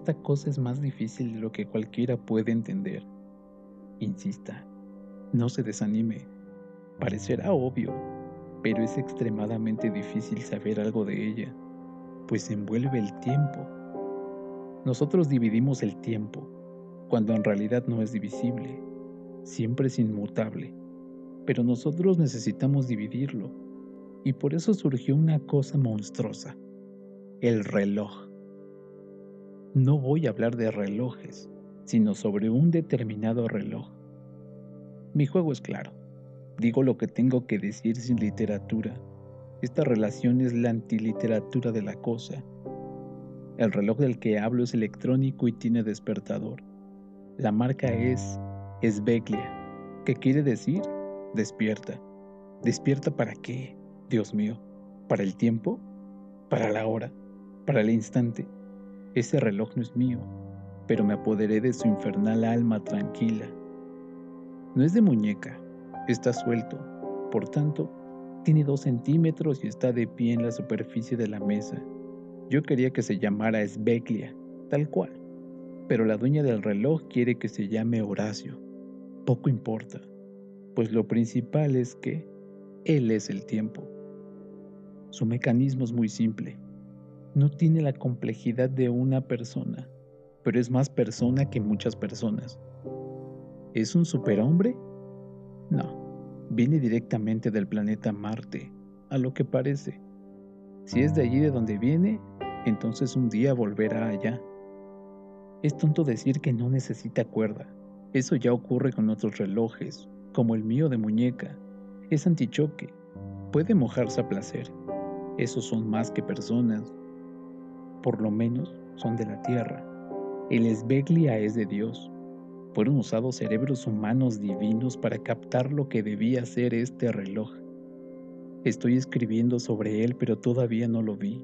Esta cosa es más difícil de lo que cualquiera puede entender. Insista, no se desanime. Parecerá obvio, pero es extremadamente difícil saber algo de ella, pues envuelve el tiempo. Nosotros dividimos el tiempo, cuando en realidad no es divisible, siempre es inmutable, pero nosotros necesitamos dividirlo, y por eso surgió una cosa monstruosa, el reloj. No voy a hablar de relojes, sino sobre un determinado reloj. Mi juego es claro. Digo lo que tengo que decir sin literatura. Esta relación es la antiliteratura de la cosa. El reloj del que hablo es electrónico y tiene despertador. La marca es Esbeglia, que quiere decir despierta. ¿Despierta para qué? Dios mío, ¿para el tiempo? ¿Para la hora? ¿Para el instante? Ese reloj no es mío, pero me apoderé de su infernal alma tranquila. No es de muñeca, está suelto, por tanto, tiene dos centímetros y está de pie en la superficie de la mesa. Yo quería que se llamara Sveglia, tal cual, pero la dueña del reloj quiere que se llame Horacio. Poco importa, pues lo principal es que él es el tiempo. Su mecanismo es muy simple no tiene la complejidad de una persona, pero es más persona que muchas personas. ¿Es un superhombre? No, viene directamente del planeta Marte, a lo que parece. Si es de allí de donde viene, entonces un día volverá allá. Es tonto decir que no necesita cuerda. Eso ya ocurre con otros relojes, como el mío de muñeca. Es antichoque. Puede mojarse a placer. Esos son más que personas, por lo menos son de la tierra. El esbeglia es de Dios. Fueron usados cerebros humanos divinos para captar lo que debía ser este reloj. Estoy escribiendo sobre él, pero todavía no lo vi.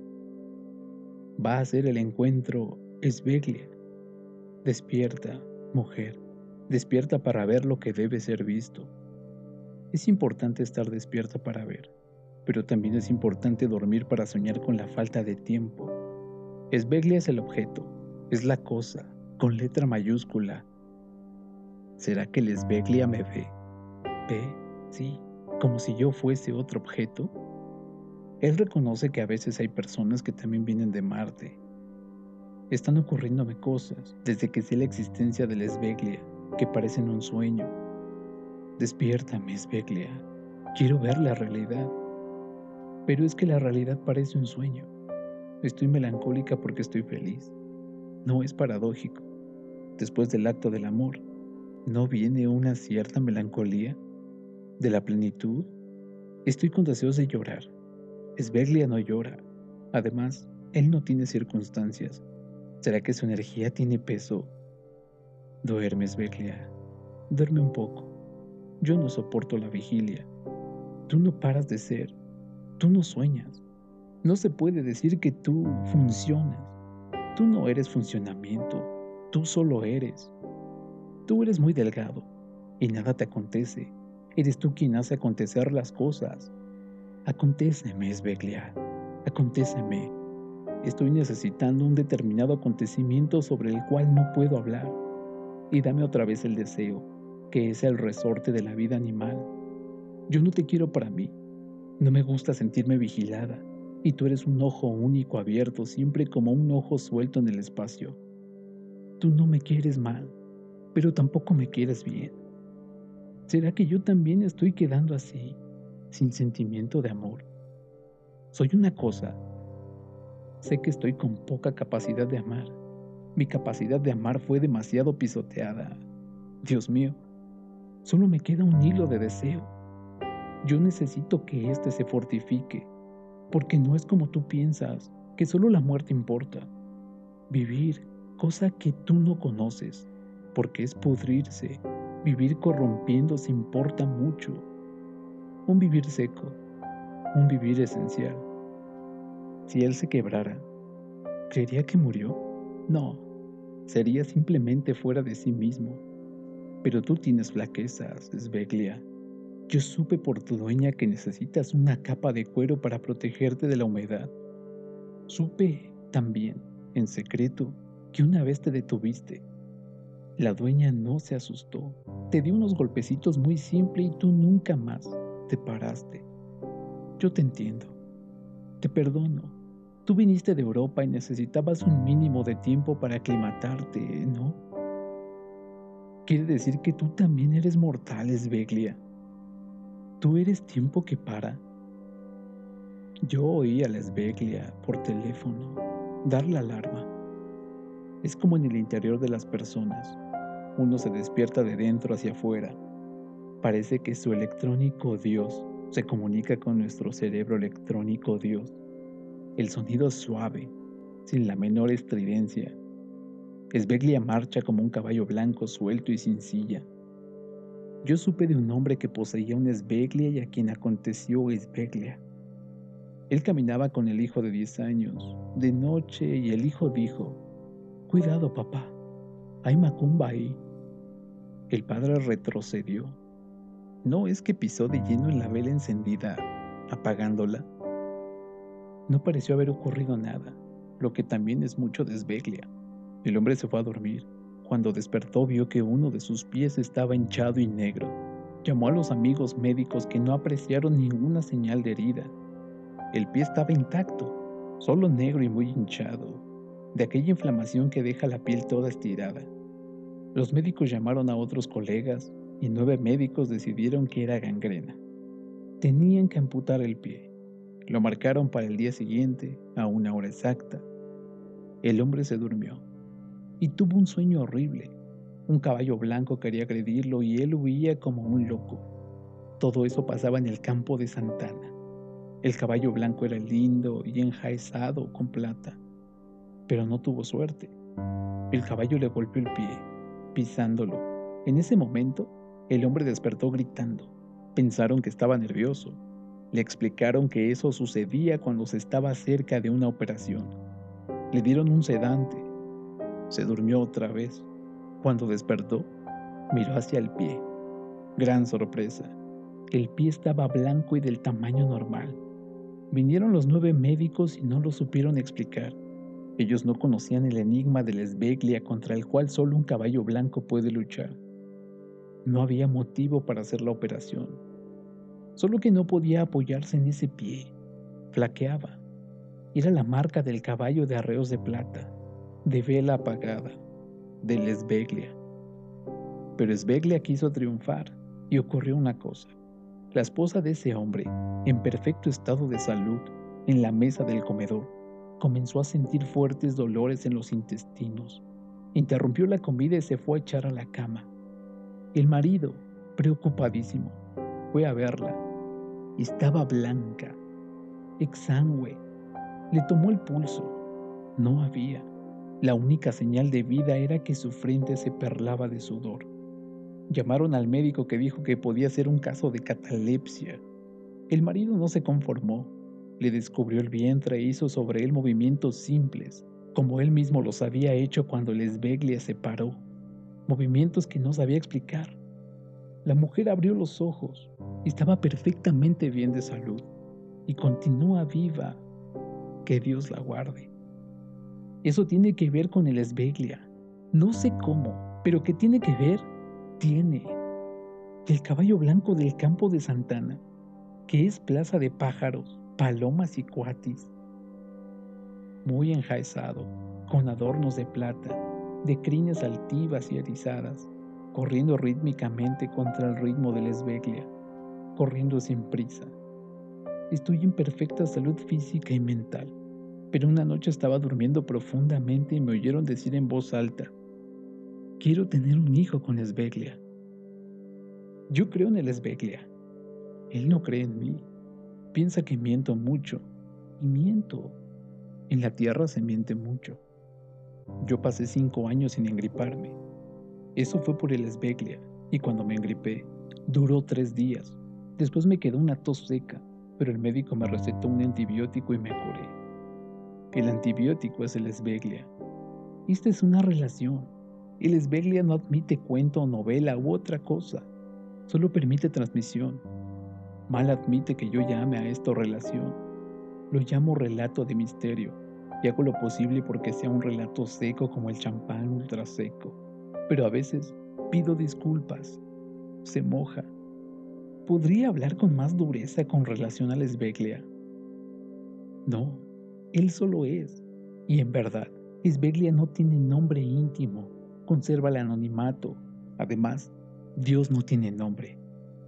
Va a ser el encuentro esbeglia. Despierta, mujer, despierta para ver lo que debe ser visto. Es importante estar despierta para ver, pero también es importante dormir para soñar con la falta de tiempo Esbeglia es el objeto, es la cosa, con letra mayúscula. ¿Será que el Esbeglia me ve? ¿Ve? Sí, como si yo fuese otro objeto. Él reconoce que a veces hay personas que también vienen de Marte. Están ocurriéndome cosas desde que sé la existencia del Esbeglia, que parecen un sueño. Despiértame, Esbeglia. Quiero ver la realidad. Pero es que la realidad parece un sueño. Estoy melancólica porque estoy feliz. No es paradójico. Después del acto del amor, ¿no viene una cierta melancolía? ¿De la plenitud? Estoy con deseos de llorar. Esbeglia no llora. Además, él no tiene circunstancias. ¿Será que su energía tiene peso? Duerme, Esbeglia. Duerme un poco. Yo no soporto la vigilia. Tú no paras de ser. Tú no sueñas. No se puede decir que tú funcionas. Tú no eres funcionamiento, tú solo eres. Tú eres muy delgado y nada te acontece. Eres tú quien hace acontecer las cosas. Aconteceme, Sveglia, aconteceme. Estoy necesitando un determinado acontecimiento sobre el cual no puedo hablar. Y dame otra vez el deseo, que es el resorte de la vida animal. Yo no te quiero para mí. No me gusta sentirme vigilada y tú eres un ojo único abierto, siempre como un ojo suelto en el espacio. Tú no me quieres mal, pero tampoco me quieres bien. ¿Será que yo también estoy quedando así, sin sentimiento de amor? Soy una cosa. Sé que estoy con poca capacidad de amar. Mi capacidad de amar fue demasiado pisoteada. Dios mío, solo me queda un hilo de deseo. Yo necesito que éste se fortifique porque no es como tú piensas, que solo la muerte importa. Vivir, cosa que tú no conoces, porque es pudrirse, vivir corrompiéndose importa mucho. Un vivir seco, un vivir esencial. Si él se quebrara, ¿creería que murió? No, sería simplemente fuera de sí mismo. Pero tú tienes flaquezas, Sveglia. Yo supe por tu dueña que necesitas una capa de cuero para protegerte de la humedad. Supe también, en secreto, que una vez te detuviste. La dueña no se asustó, te dio unos golpecitos muy simples y tú nunca más te paraste. Yo te entiendo, te perdono. Tú viniste de Europa y necesitabas un mínimo de tiempo para aclimatarte, ¿no? Quiere decir que tú también eres mortal, Sveglia. Tú eres tiempo que para. Yo oí a la Sveglia por teléfono dar la alarma. Es como en el interior de las personas. Uno se despierta de dentro hacia afuera. Parece que su electrónico Dios se comunica con nuestro cerebro electrónico Dios el sonido suave, sin la menor estridencia. Esbeglia marcha como un caballo blanco suelto y sin silla. Yo supe de un hombre que poseía un Esbeglia y a quien aconteció Esbeglia. Él caminaba con el hijo de 10 años, de noche, y el hijo dijo, Cuidado, papá, hay macumba ahí. El padre retrocedió. No es que pisó de lleno en la vela encendida, apagándola. No pareció haber ocurrido nada, lo que también es mucho desveglia. El hombre se fue a dormir. Cuando despertó vio que uno de sus pies estaba hinchado y negro. Llamó a los amigos médicos que no apreciaron ninguna señal de herida. El pie estaba intacto, solo negro y muy hinchado, de aquella inflamación que deja la piel toda estirada. Los médicos llamaron a otros colegas y nueve médicos decidieron que era gangrena. Tenían que amputar el pie. Lo marcaron para el día siguiente, a una hora exacta. El hombre se durmió y tuvo un sueño horrible. Un caballo blanco quería agredirlo y él huía como un loco. Todo eso pasaba en el campo de Santana. El caballo blanco era lindo y enjaezado con plata, pero no tuvo suerte. El caballo le golpeó el pie, pisándolo. En ese momento, el hombre despertó gritando. Pensaron que estaba nervioso, le explicaron que eso sucedía cuando se estaba cerca de una operación. Le dieron un sedante. Se durmió otra vez. Cuando despertó, miró hacia el pie. Gran sorpresa. El pie estaba blanco y del tamaño normal. Vinieron los nueve médicos y no lo supieron explicar. Ellos no conocían el enigma de la esbeglia contra el cual solo un caballo blanco puede luchar. No había motivo para hacer la operación solo que no podía apoyarse en ese pie. Flaqueaba. Era la marca del caballo de arreos de plata, de vela apagada, del Esbeglia. Pero Esbeglia quiso triunfar y ocurrió una cosa. La esposa de ese hombre, en perfecto estado de salud, en la mesa del comedor, comenzó a sentir fuertes dolores en los intestinos. Interrumpió la comida y se fue a echar a la cama. El marido, preocupadísimo, fue a verla estaba blanca, exangüe. Le tomó el pulso. No había. La única señal de vida era que su frente se perlaba de sudor. Llamaron al médico que dijo que podía ser un caso de catalepsia. El marido no se conformó. Le descubrió el vientre e hizo sobre él movimientos simples, como él mismo los había hecho cuando Lesbeglia se paró. Movimientos que no sabía explicar. La mujer abrió los ojos. Estaba perfectamente bien de salud y continúa viva. Que Dios la guarde. Eso tiene que ver con el esbeglia. No sé cómo, pero que tiene que ver, tiene. El caballo blanco del campo de Santana, que es plaza de pájaros, palomas y cuatis. Muy enjaezado, con adornos de plata, de crines altivas y erizadas corriendo rítmicamente contra el ritmo de la esbeglia, corriendo sin prisa. Estoy en perfecta salud física y mental, pero una noche estaba durmiendo profundamente y me oyeron decir en voz alta, quiero tener un hijo con Esbeglia. Yo creo en el Esbeglia. Él no cree en mí. Piensa que miento mucho. Y miento. En la tierra se miente mucho. Yo pasé cinco años sin engriparme. Eso fue por el esbeglia, y cuando me engripé, duró tres días. Después me quedó una tos seca, pero el médico me recetó un antibiótico y me curé. El antibiótico es el esbeglia. Esta es una relación. El Esbeglia no admite cuento, novela u otra cosa. Solo permite transmisión. Mal admite que yo llame a esto relación. Lo llamo relato de misterio y hago lo posible porque sea un relato seco como el champán ultra seco. Pero a veces pido disculpas. Se moja. ¿Podría hablar con más dureza con relación a Esbeglia? No, él solo es. Y en verdad, Esbeglia no tiene nombre íntimo, conserva el anonimato. Además, Dios no tiene nombre,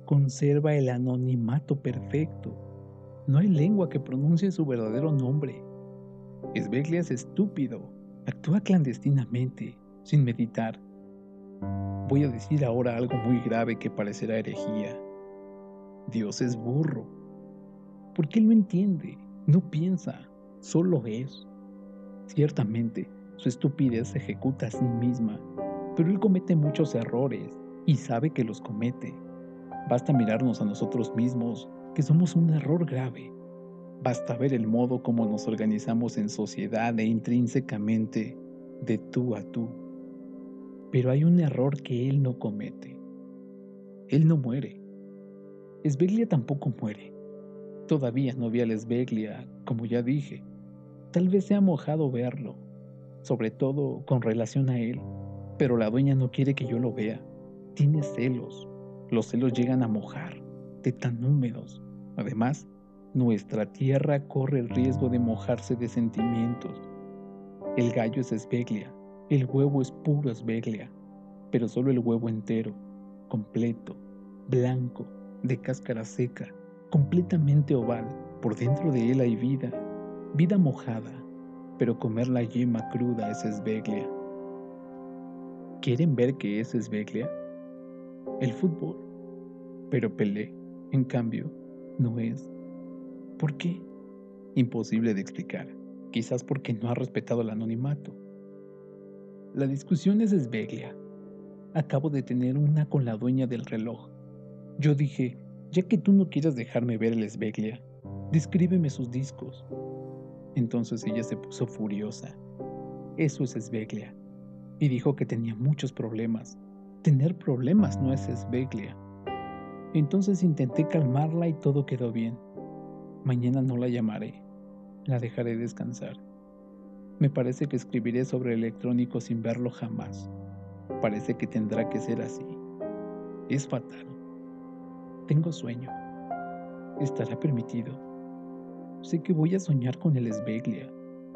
conserva el anonimato perfecto. No hay lengua que pronuncie su verdadero nombre. Esbeglia es estúpido, actúa clandestinamente, sin meditar. Voy a decir ahora algo muy grave que parecerá herejía. Dios es burro, porque Él no entiende, no piensa, solo es. Ciertamente, su estupidez se ejecuta a sí misma, pero él comete muchos errores y sabe que los comete. Basta mirarnos a nosotros mismos, que somos un error grave. Basta ver el modo como nos organizamos en sociedad e intrínsecamente de tú a tú. Pero hay un error que él no comete. Él no muere. Esbeglia tampoco muere. Todavía no vi a Esbeglia, como ya dije, Tal vez sea mojado verlo, sobre todo con relación a él, pero la dueña no quiere que yo lo vea. Tiene celos. Los celos llegan a mojar, de tan húmedos. Además, nuestra tierra corre el riesgo de mojarse de sentimientos. El gallo es esbeglia, el huevo es puro esbeglia, pero solo el huevo entero, completo, blanco, de cáscara seca, completamente oval. Por dentro de él hay vida, Vida mojada, pero comer la yema cruda es esbeglia. ¿Quieren ver qué es esbeglia? El fútbol. Pero Pelé, en cambio, no es. ¿Por qué? Imposible de explicar. Quizás porque no ha respetado el anonimato. La discusión es esbeglia. Acabo de tener una con la dueña del reloj. Yo dije, ya que tú no quieres dejarme ver el esbeglia, descríbeme sus discos. Entonces ella se puso furiosa. Eso es esbeglia. Y dijo que tenía muchos problemas. Tener problemas no es esbeglia. Entonces intenté calmarla y todo quedó bien. Mañana no la llamaré. La dejaré descansar. Me parece que escribiré sobre electrónico sin verlo jamás. Parece que tendrá que ser así. Es fatal. Tengo sueño. ¿Estará permitido? Sé que voy a soñar con el esbeglia.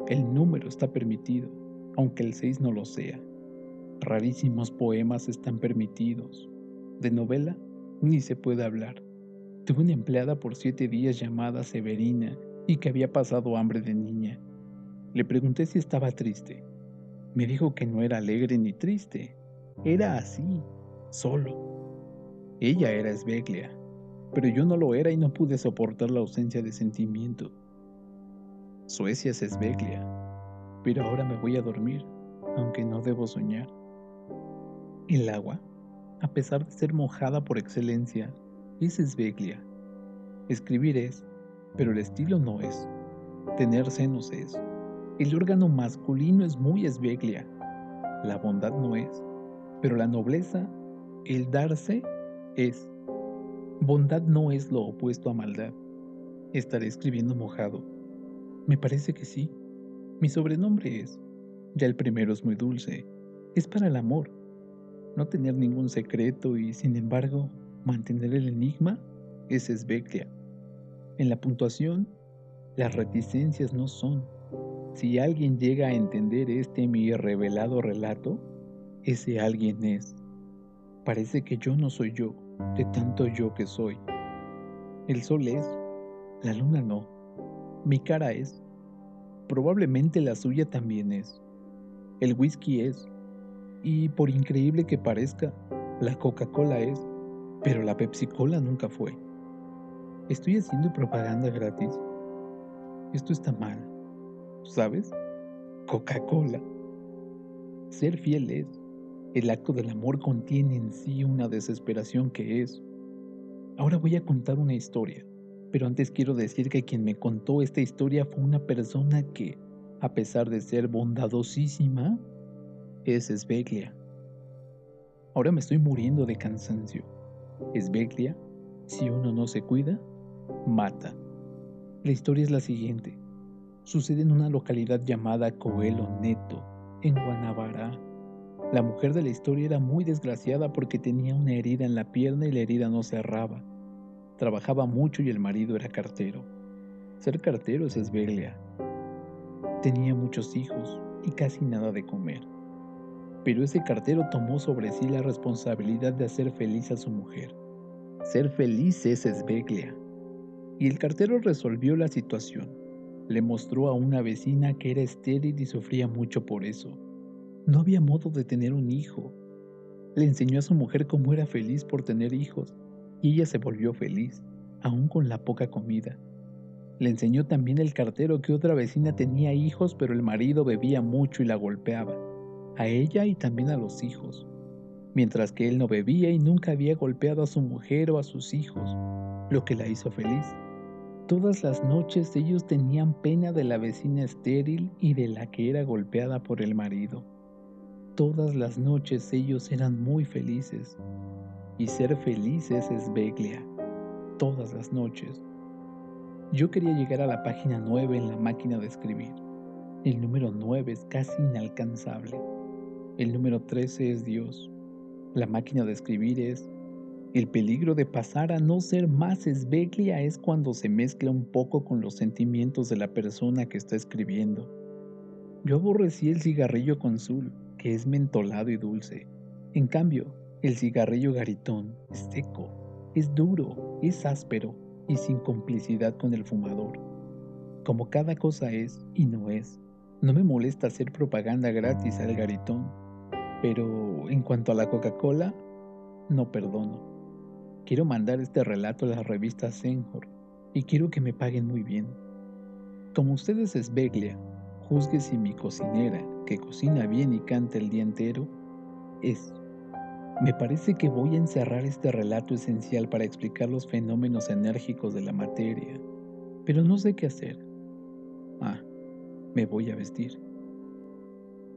El número está permitido, aunque el 6 no lo sea. Rarísimos poemas están permitidos. De novela ni se puede hablar. Tuve una empleada por siete días llamada Severina y que había pasado hambre de niña. Le pregunté si estaba triste. Me dijo que no era alegre ni triste. Era así, solo. Ella era esbeglia pero yo no lo era y no pude soportar la ausencia de sentimiento. Suecia es esbeglia, pero ahora me voy a dormir, aunque no debo soñar. El agua, a pesar de ser mojada por excelencia, es esbeglia. Escribir es, pero el estilo no es. Tener senos es. El órgano masculino es muy esbeglia. La bondad no es, pero la nobleza, el darse, es. Bondad no es lo opuesto a maldad. Estaré escribiendo mojado. Me parece que sí. Mi sobrenombre es. Ya el primero es muy dulce. Es para el amor. No tener ningún secreto y, sin embargo, mantener el enigma es esbeclia. En la puntuación, las reticencias no son. Si alguien llega a entender este mi revelado relato, ese alguien es. Parece que yo no soy yo de tanto yo que soy. El sol es, la luna no, mi cara es, probablemente la suya también es, el whisky es, y por increíble que parezca, la Coca-Cola es, pero la Pepsi-Cola nunca fue. Estoy haciendo propaganda gratis. Esto está mal, ¿sabes? Coca-Cola. Ser fiel es, el acto del amor contiene en sí una desesperación que es. Ahora voy a contar una historia, pero antes quiero decir que quien me contó esta historia fue una persona que, a pesar de ser bondadosísima, es Sveglia. Ahora me estoy muriendo de cansancio. Sveglia, si uno no se cuida, mata. La historia es la siguiente. Sucede en una localidad llamada Coelho Neto, en Guanabara. La mujer de la historia era muy desgraciada porque tenía una herida en la pierna y la herida no cerraba. Trabajaba mucho y el marido era cartero. Ser cartero es Sveglia. Tenía muchos hijos y casi nada de comer. Pero ese cartero tomó sobre sí la responsabilidad de hacer feliz a su mujer. Ser feliz es Sveglia. Y el cartero resolvió la situación. Le mostró a una vecina que era estéril y sufría mucho por eso. No había modo de tener un hijo. Le enseñó a su mujer cómo era feliz por tener hijos y ella se volvió feliz, aún con la poca comida. Le enseñó también el cartero que otra vecina tenía hijos pero el marido bebía mucho y la golpeaba, a ella y también a los hijos, mientras que él no bebía y nunca había golpeado a su mujer o a sus hijos, lo que la hizo feliz. Todas las noches ellos tenían pena de la vecina estéril y de la que era golpeada por el marido. Todas las noches ellos eran muy felices. Y ser felices es Beglia. Todas las noches. Yo quería llegar a la página 9 en la máquina de escribir. El número 9 es casi inalcanzable. El número 13 es Dios. La máquina de escribir es el peligro de pasar a no ser más esbeglia es cuando se mezcla un poco con los sentimientos de la persona que está escribiendo. Yo aborrecí el cigarrillo con sul, es mentolado y dulce. En cambio, el cigarrillo garitón es seco, es duro, es áspero y sin complicidad con el fumador. Como cada cosa es y no es, no me molesta hacer propaganda gratis al garitón, pero en cuanto a la Coca-Cola, no perdono. Quiero mandar este relato a la revista Senhor y quiero que me paguen muy bien. Como ustedes es Beglia, juzgue si mi cocinera, que cocina bien y canta el día entero, es. Me parece que voy a encerrar este relato esencial para explicar los fenómenos enérgicos de la materia, pero no sé qué hacer. Ah, me voy a vestir.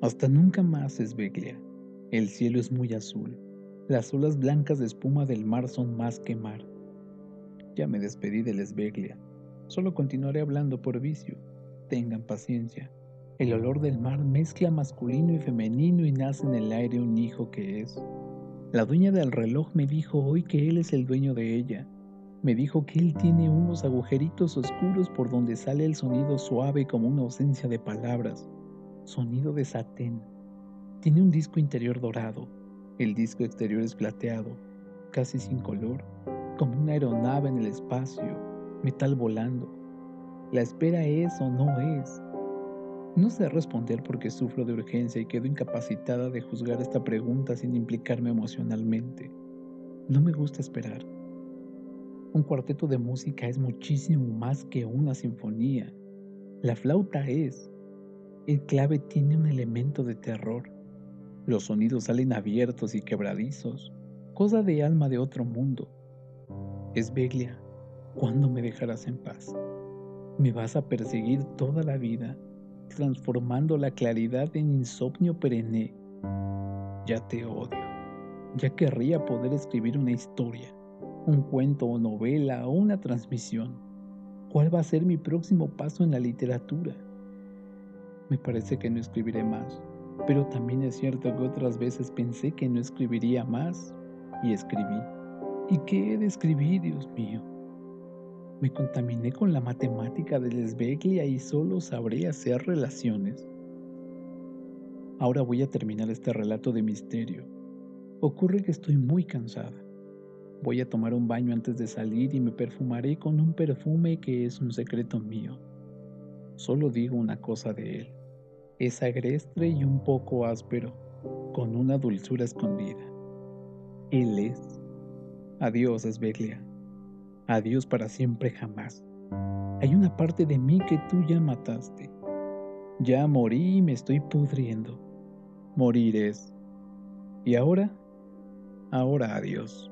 Hasta nunca más es Beglia. El cielo es muy azul las olas blancas de espuma del mar son más que mar. Ya me despedí de Lesbeglia. Solo continuaré hablando por vicio. Tengan paciencia. El olor del mar mezcla masculino y femenino y nace en el aire un hijo que es. La dueña del reloj me dijo hoy que él es el dueño de ella. Me dijo que él tiene unos agujeritos oscuros por donde sale el sonido suave como una ausencia de palabras. Sonido de satén. Tiene un disco interior dorado el disco exterior es plateado, casi sin color, como una aeronave en el espacio, metal volando. La espera es o no es. No sé responder porque sufro de urgencia y quedo incapacitada de juzgar esta pregunta sin implicarme emocionalmente. No me gusta esperar. Un cuarteto de música es muchísimo más que una sinfonía. La flauta es. El clave tiene un elemento de terror. Los sonidos salen abiertos y quebradizos, cosa de alma de otro mundo. Esbeglia, ¿cuándo me dejarás en paz? Me vas a perseguir toda la vida, transformando la claridad en insomnio perenne. Ya te odio. Ya querría poder escribir una historia, un cuento o novela o una transmisión. ¿Cuál va a ser mi próximo paso en la literatura? Me parece que no escribiré más pero también es cierto que otras veces pensé que no escribiría más y escribí. ¿Y qué he de escribir, Dios mío? Me contaminé con la matemática de Lesbeglia y solo sabré hacer relaciones. Ahora voy a terminar este relato de misterio. Ocurre que estoy muy cansada. Voy a tomar un baño antes de salir y me perfumaré con un perfume que es un secreto mío. Solo digo una cosa de él es agreste y un poco áspero, con una dulzura escondida. Él es. Adiós, Esbeglia. Adiós para siempre jamás. Hay una parte de mí que tú ya mataste. Ya morí y me estoy pudriendo. Morir es. ¿Y ahora? Ahora adiós.